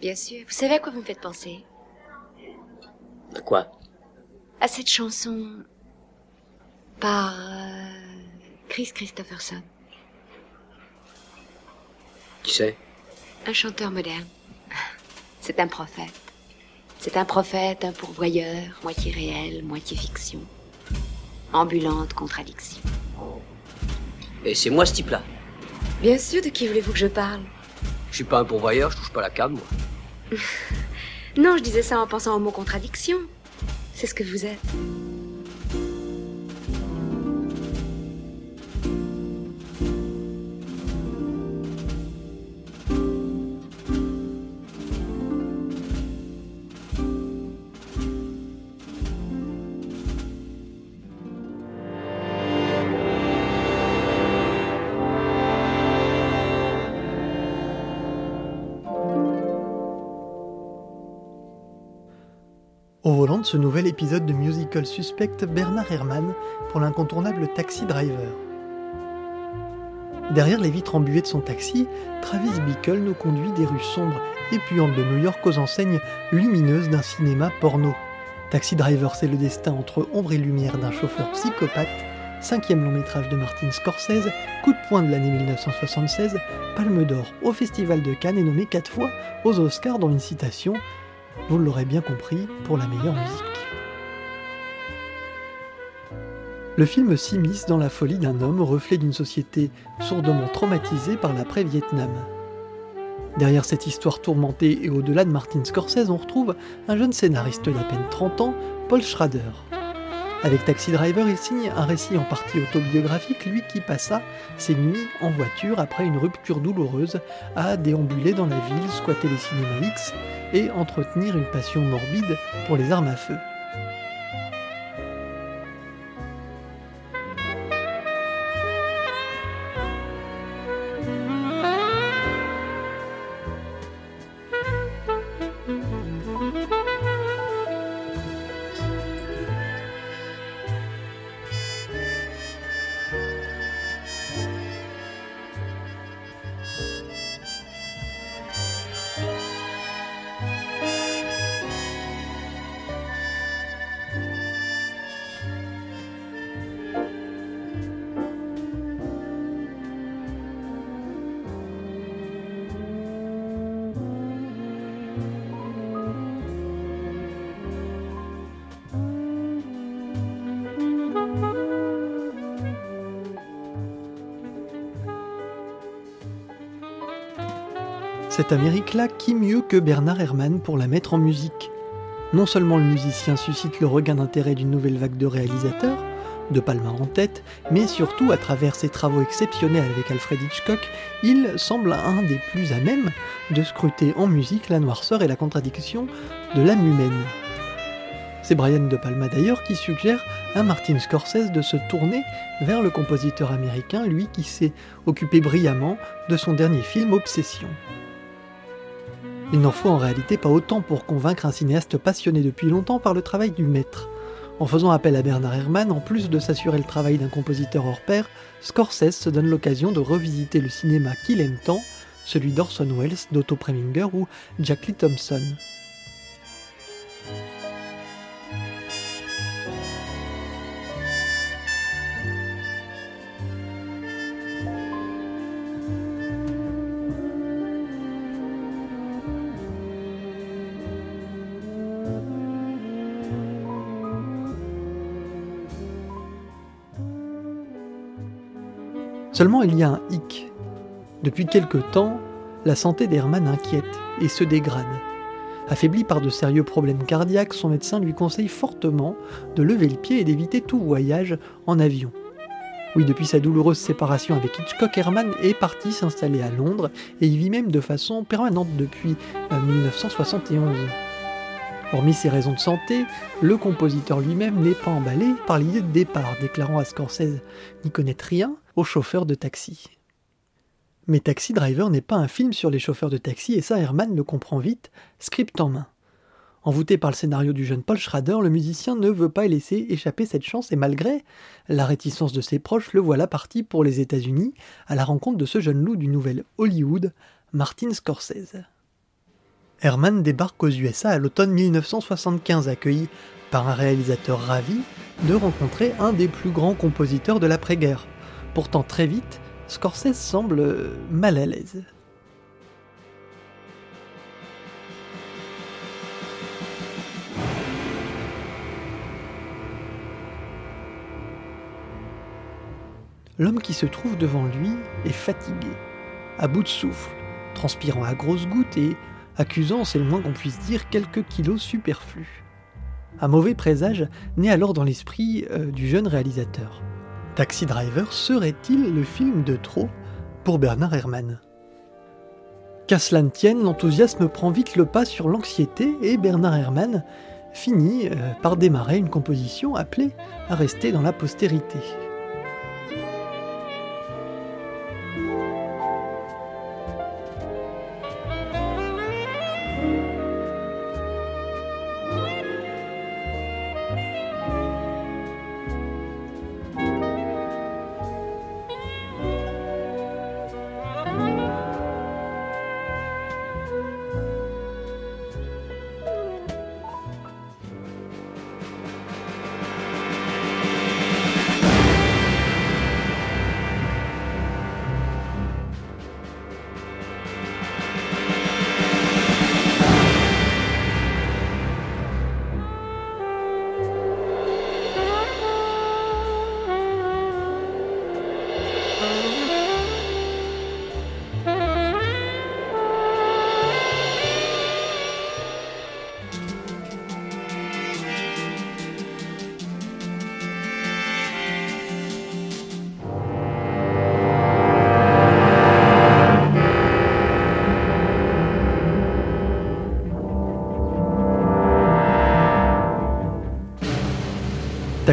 Bien sûr. Vous savez à quoi vous me faites penser? À quoi? À cette chanson par euh, Chris Christopherson. Qui c'est? Un chanteur moderne. C'est un prophète. C'est un prophète, un pourvoyeur, moitié réel, moitié fiction. Ambulante contradiction. Et c'est moi ce type-là. Bien sûr, de qui voulez-vous que je parle? Je suis pas un pourvoyeur, je touche pas la cam, moi. Non, je disais ça en pensant au mot contradiction. C'est ce que vous êtes. Ce nouvel épisode de Musical Suspect, Bernard Herrmann pour l'incontournable Taxi Driver. Derrière les vitres embuées de son taxi, Travis Bickle nous conduit des rues sombres et puantes de New York aux enseignes lumineuses d'un cinéma porno. Taxi Driver, c'est le destin entre ombre et lumière d'un chauffeur psychopathe, cinquième long métrage de Martin Scorsese, coup de poing de l'année 1976, Palme d'Or au Festival de Cannes et nommé quatre fois aux Oscars dans une citation vous l'aurez bien compris, pour la meilleure musique. Le film s'immisce dans la folie d'un homme, reflet d'une société sourdement traumatisée par l'après-Vietnam. Derrière cette histoire tourmentée et au-delà de Martin Scorsese, on retrouve un jeune scénariste d'à peine 30 ans, Paul Schrader. Avec Taxi Driver, il signe un récit en partie autobiographique, lui qui passa ses nuits en voiture après une rupture douloureuse à déambuler dans la ville, squatter les cinémas X et entretenir une passion morbide pour les armes à feu. Amérique-là, qui mieux que Bernard Herrmann pour la mettre en musique Non seulement le musicien suscite le regain d'intérêt d'une nouvelle vague de réalisateurs, de Palma en tête, mais surtout à travers ses travaux exceptionnels avec Alfred Hitchcock, il semble un des plus à même de scruter en musique la noirceur et la contradiction de l'âme humaine. C'est Brian De Palma d'ailleurs qui suggère à Martin Scorsese de se tourner vers le compositeur américain, lui qui s'est occupé brillamment de son dernier film Obsession. Il n'en faut en réalité pas autant pour convaincre un cinéaste passionné depuis longtemps par le travail du maître. En faisant appel à Bernard Herrmann, en plus de s'assurer le travail d'un compositeur hors pair, Scorsese se donne l'occasion de revisiter le cinéma qu'il aime tant, celui d'Orson Welles, d'Otto Preminger ou Jack Lee Thompson. Seulement il y a un hic. Depuis quelque temps, la santé d'Herman inquiète et se dégrade. Affaibli par de sérieux problèmes cardiaques, son médecin lui conseille fortement de lever le pied et d'éviter tout voyage en avion. Oui, depuis sa douloureuse séparation avec Hitchcock, Herman est parti s'installer à Londres et y vit même de façon permanente depuis 1971. Hormis ses raisons de santé, le compositeur lui-même n'est pas emballé par l'idée de départ, déclarant à Scorsese n'y connaître rien aux chauffeurs de taxi. Mais Taxi Driver n'est pas un film sur les chauffeurs de taxi et ça Herman le comprend vite, script en main. Envoûté par le scénario du jeune Paul Schrader, le musicien ne veut pas laisser échapper cette chance et malgré la réticence de ses proches, le voilà parti pour les États-Unis à la rencontre de ce jeune loup du nouvel Hollywood, Martin Scorsese. Herman débarque aux USA à l'automne 1975, accueilli par un réalisateur ravi de rencontrer un des plus grands compositeurs de l'après-guerre. Pourtant très vite, Scorsese semble mal à l'aise. L'homme qui se trouve devant lui est fatigué, à bout de souffle, transpirant à grosses gouttes et accusant, c'est le moins qu'on puisse dire, quelques kilos superflus. Un mauvais présage naît alors dans l'esprit euh, du jeune réalisateur. Taxi Driver serait-il le film de trop pour Bernard Herrmann? Qu'à cela ne tienne, l'enthousiasme prend vite le pas sur l'anxiété et Bernard Herrmann finit euh, par démarrer une composition appelée à rester dans la postérité.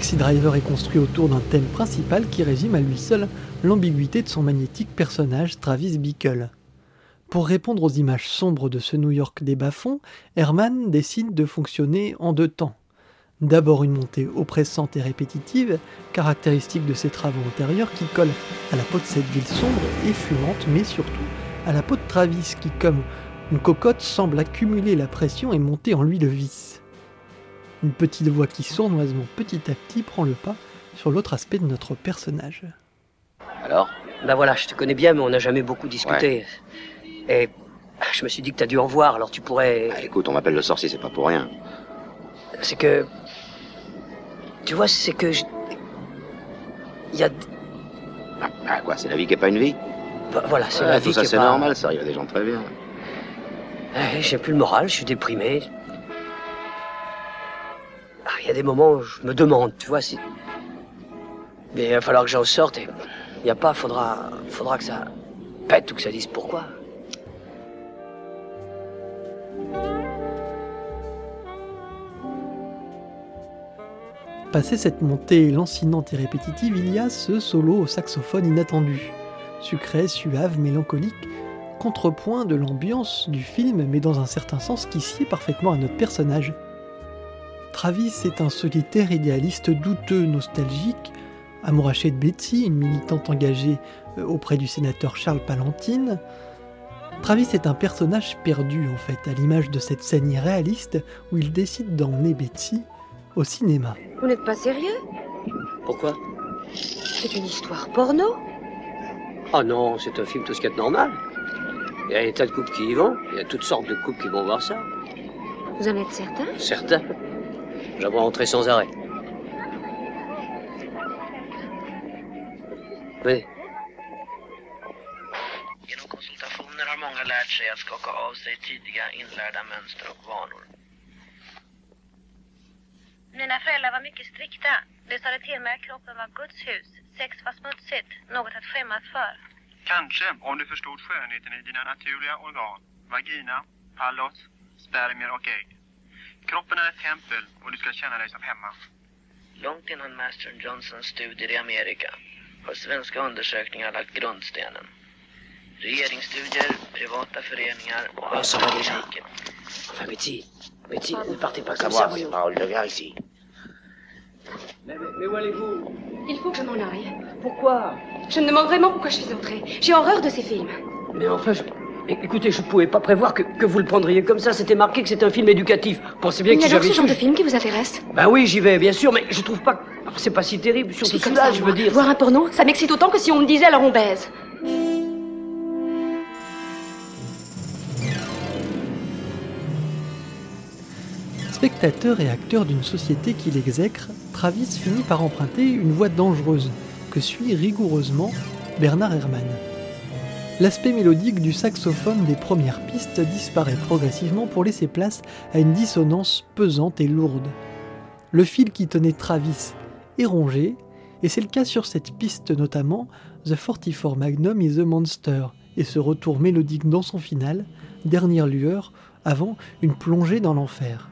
Taxi Driver est construit autour d'un thème principal qui résume à lui seul l'ambiguïté de son magnétique personnage Travis Bickle. Pour répondre aux images sombres de ce New York des bas-fonds, Herman décide de fonctionner en deux temps. D'abord une montée oppressante et répétitive, caractéristique de ses travaux antérieurs qui colle à la peau de cette ville sombre et fumante, mais surtout à la peau de Travis qui, comme une cocotte, semble accumuler la pression et monter en lui le vice une petite voix qui sournoisement petit à petit prend le pas sur l'autre aspect de notre personnage. Alors Ben voilà, je te connais bien, mais on n'a jamais beaucoup discuté. Et je me suis dit que t'as dû en voir, alors tu pourrais. Ah, écoute, on m'appelle le sorcier, c'est pas pour rien. C'est que. Tu vois, c'est que. Il y a. Ah, ah, quoi, c'est la vie qui est pas une vie? Voilà, c'est la vie tout ça, c'est c'est pas... normal, ça arrive à des gens très bien. Eh, J'ai plus le moral, je suis déprimé. Il y a des moments où je me demande, tu vois, si. Mais il va falloir que j'en sorte et. Il n'y a pas, faudra. Faudra que ça pète ou que ça dise pourquoi. Passé cette montée lancinante et répétitive, il y a ce solo au saxophone inattendu. Sucré, suave, mélancolique, contrepoint de l'ambiance du film, mais dans un certain sens qui sied parfaitement à notre personnage. Travis est un solitaire idéaliste douteux, nostalgique, amouraché de Betsy, une militante engagée euh, auprès du sénateur Charles Palantine. Travis est un personnage perdu en fait, à l'image de cette scène irréaliste où il décide d'emmener Betsy au cinéma. Vous n'êtes pas sérieux? Pourquoi? C'est une histoire porno? Ah non, c'est un film tout ce qu'il y a de normal. Il y a des tas de couples qui y vont, il y a toutes sortes de couples qui vont voir ça. Vous en êtes certain Certains. J'en vois entrer sans arrêt. Oui. Genom konsultationer har många lärt sig att skaka av sig tidiga inlärda mönster och vanor. Mina föräldrar var mycket strikta. De sade till mig att kroppen var Guds hus. Sex var smutsigt, något att skämmas för. Kanske om du förstod skönheten i dina naturliga organ, vagina, pallos, spermier och ägg. Kroppen är ett tempel och du ska känna dig som hemma. Långt innan Master Johnsons studier i Amerika har svenska undersökningar lagt grundstenen. Regeringsstudier, privata föreningar och déjà. politiken. Enfin, Betty, Betty, ne partez pas Ça comme ça, voyons. Raoul de Gare ici. Mais, mais- mais où allez-vous Il faut que je m'en aille. Pourquoi Je me demande vraiment pourquoi je suis entrée. J'ai horreur de ces films. Mais enfin, je... Écoutez, je pouvais pas prévoir que, que vous le prendriez comme ça. C'était marqué que c'était un film éducatif. Pensez bien Il que y a si j'avais ce genre de film qui vous intéresse Ben oui, j'y vais, bien sûr, mais je trouve pas... que- C'est pas si terrible, Je surtout celui-là, ça, je veux dire. Voir un porno, ça m'excite autant que si on me disait alors on baise. Spectateur et acteur d'une société qui l'exècre, Travis finit par emprunter une voie dangereuse que suit rigoureusement Bernard Herrmann. L'aspect mélodique du saxophone des premières pistes disparaît progressivement pour laisser place à une dissonance pesante et lourde. Le fil qui tenait Travis est rongé, et c'est le cas sur cette piste notamment, The 44 Magnum is a Monster, et ce retour mélodique dans son final, dernière lueur, avant une plongée dans l'enfer.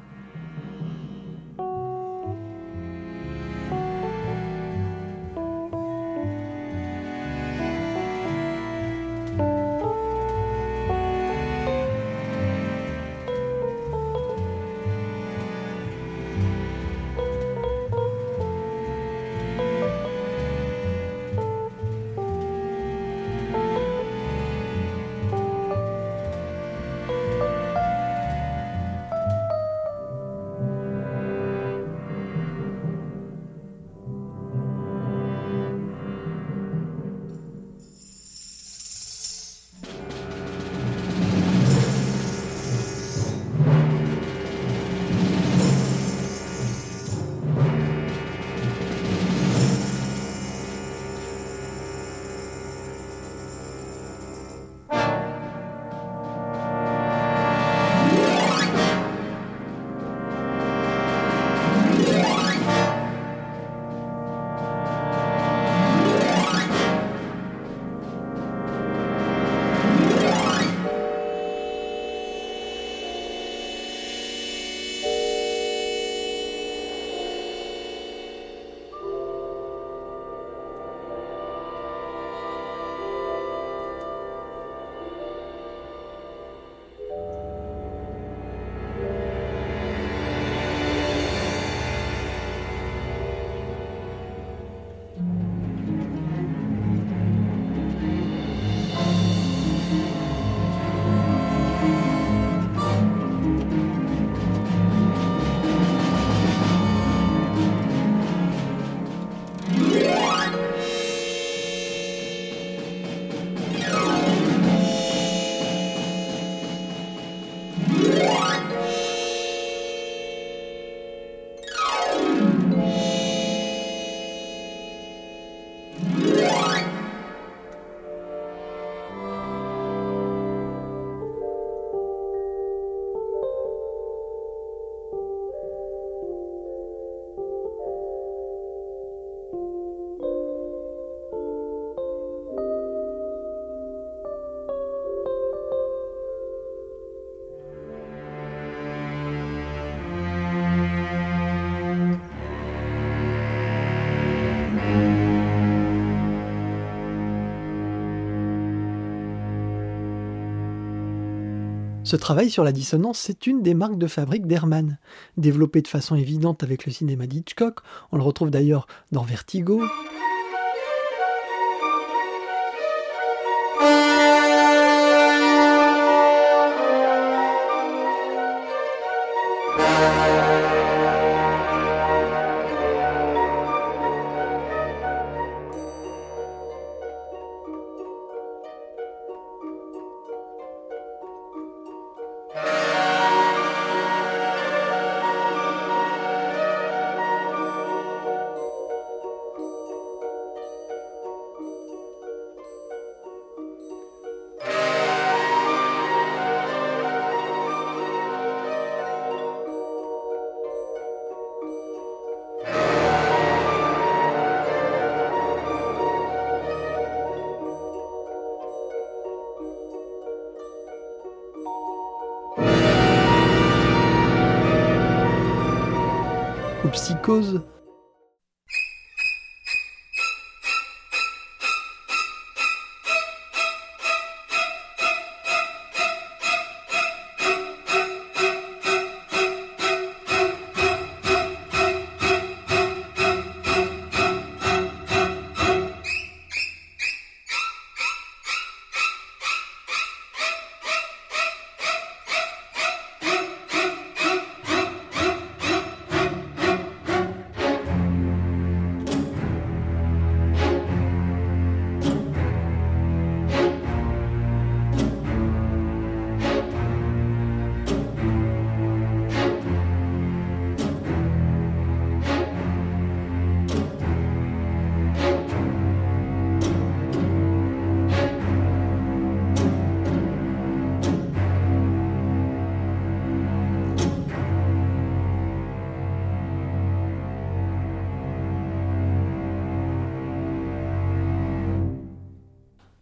Ce travail sur la dissonance, c'est une des marques de fabrique d'Hermann. Développé de façon évidente avec le cinéma d'Hitchcock, on le retrouve d'ailleurs dans Vertigo, Psychose.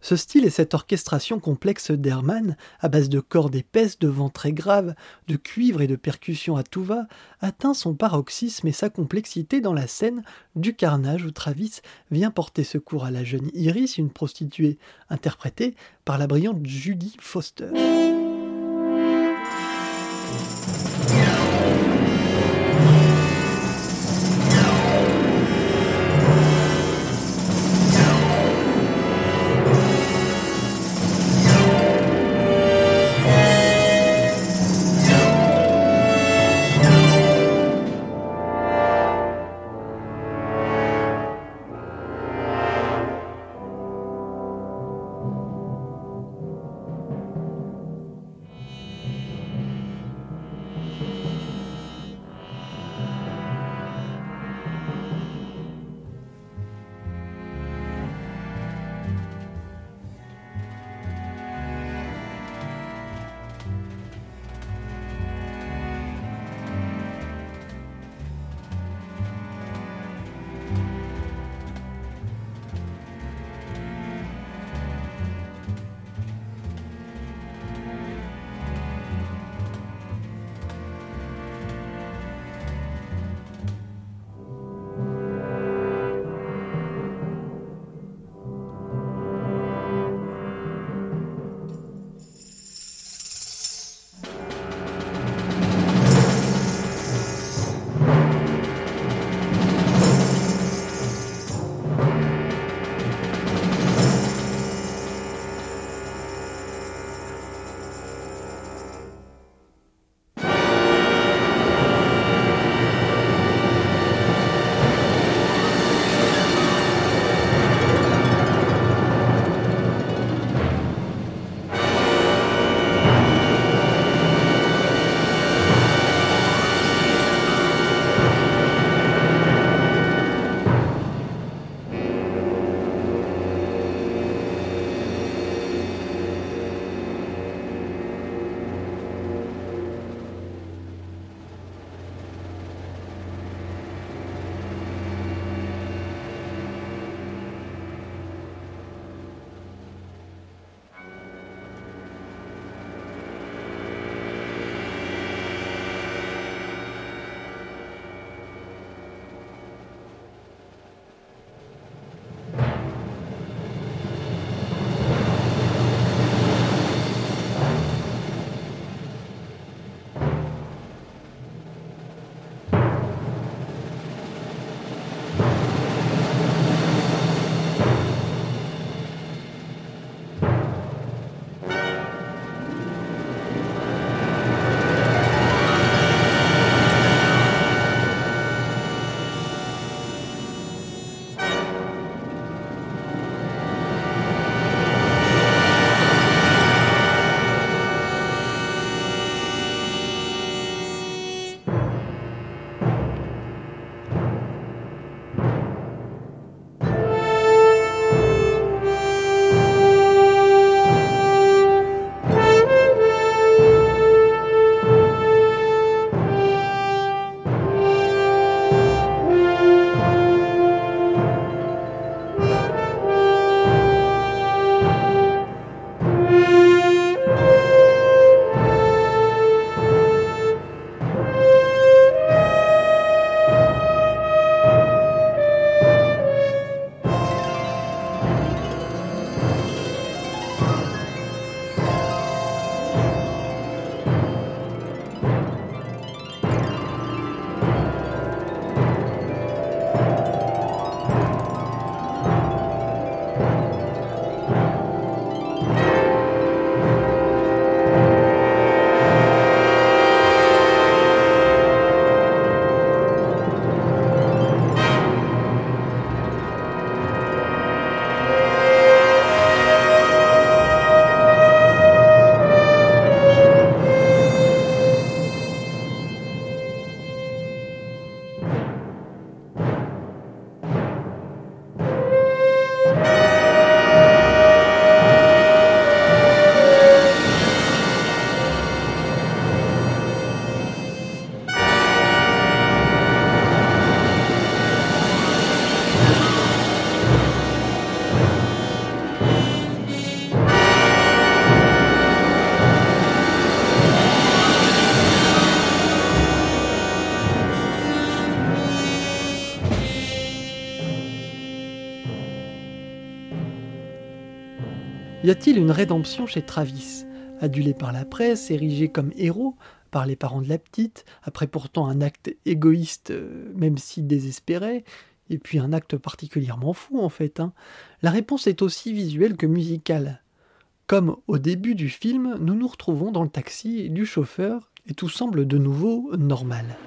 Ce style et cette orchestration complexe d'Hermann, à base de cordes épaisses, de vents très graves, de cuivre et de percussions à tout va, atteint son paroxysme et sa complexité dans la scène du carnage où Travis vient porter secours à la jeune Iris, une prostituée interprétée par la brillante Judy Foster. Y a-t-il une rédemption chez Travis? Adulé par la presse, érigé comme héros par les parents de la petite, après pourtant un acte égoïste, euh, même si désespéré, et puis un acte particulièrement fou en fait. Hein. La réponse est aussi visuelle que musicale. Comme au début du film, nous nous retrouvons dans le taxi du chauffeur et tout semble de nouveau normal.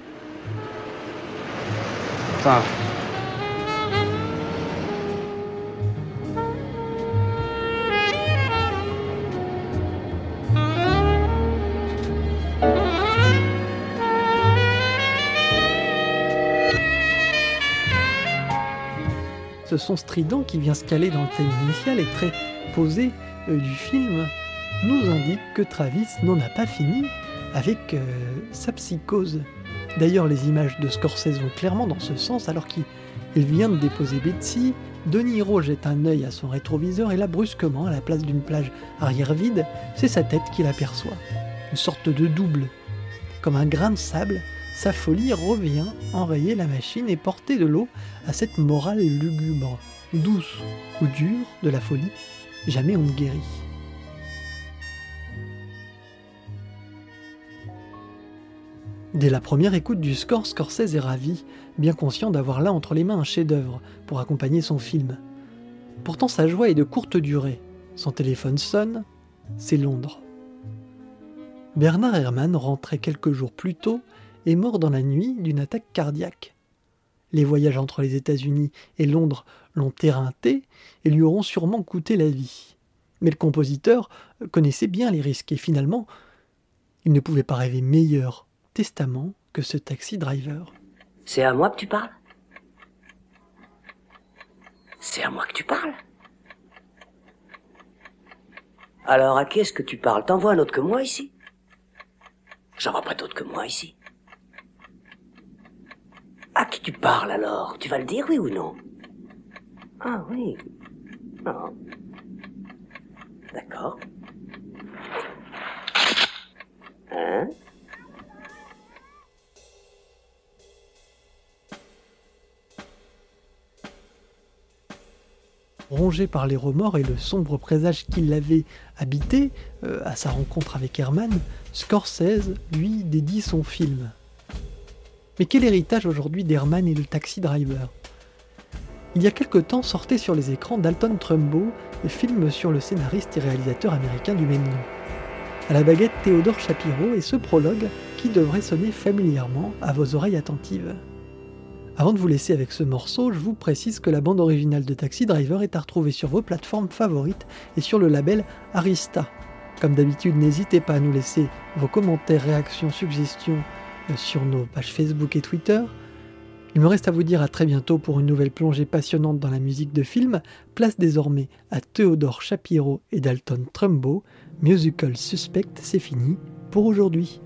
Son strident qui vient se caler dans le thème initial et très posé euh, du film nous indique que Travis n'en a pas fini avec euh, sa psychose. D'ailleurs, les images de Scorsese vont clairement dans ce sens alors qu'il vient de déposer Betsy. De Niro jette un œil à son rétroviseur et là, brusquement, à la place d'une plage arrière vide, c'est sa tête qu'il aperçoit. Une sorte de double. Comme un grain de sable, sa folie revient enrayer la machine et porter de l'eau à cette morale lugubre, douce ou dure de la folie, jamais on ne guérit. Dès la première écoute du score, Scorsese est ravi, bien conscient d'avoir là entre les mains un chef-d'œuvre pour accompagner son film. Pourtant, sa joie est de courte durée. Son téléphone sonne, c'est Londres. Bernard Herrmann rentrait quelques jours plus tôt et mort dans la nuit d'une attaque cardiaque. Les voyages entre les États-Unis et Londres l'ont éreinté et lui auront sûrement coûté la vie. Mais le compositeur connaissait bien les risques et finalement, il ne pouvait pas rêver meilleur testament que ce taxi driver. C'est à moi que tu parles? C'est à moi que tu parles? Alors à qui est-ce que tu parles? T'en vois un autre que moi ici? J'en vois pas d'autre que moi ici. Tu parles alors Tu vas le dire oui ou non? Ah oui. Non. D'accord. Hein? Rongé par les remords et le sombre présage qui l'avait habité euh, à sa rencontre avec Herman, Scorsese lui dédie son film. Mais quel héritage aujourd'hui d'Herman et le Taxi Driver? Il y a quelque temps sortait sur les écrans Dalton Trumbo, le film sur le scénariste et réalisateur américain du même nom. À la baguette Théodore Shapiro et ce prologue qui devrait sonner familièrement à vos oreilles attentives. Avant de vous laisser avec ce morceau, je vous précise que la bande originale de Taxi Driver est à retrouver sur vos plateformes favorites et sur le label Arista. Comme d'habitude, n'hésitez pas à nous laisser vos commentaires, réactions, suggestions sur nos pages Facebook et Twitter. Il me reste à vous dire à très bientôt pour une nouvelle plongée passionnante dans la musique de film. Place désormais à Theodore Shapiro et Dalton Trumbo. Musical Suspect, c'est fini pour aujourd'hui.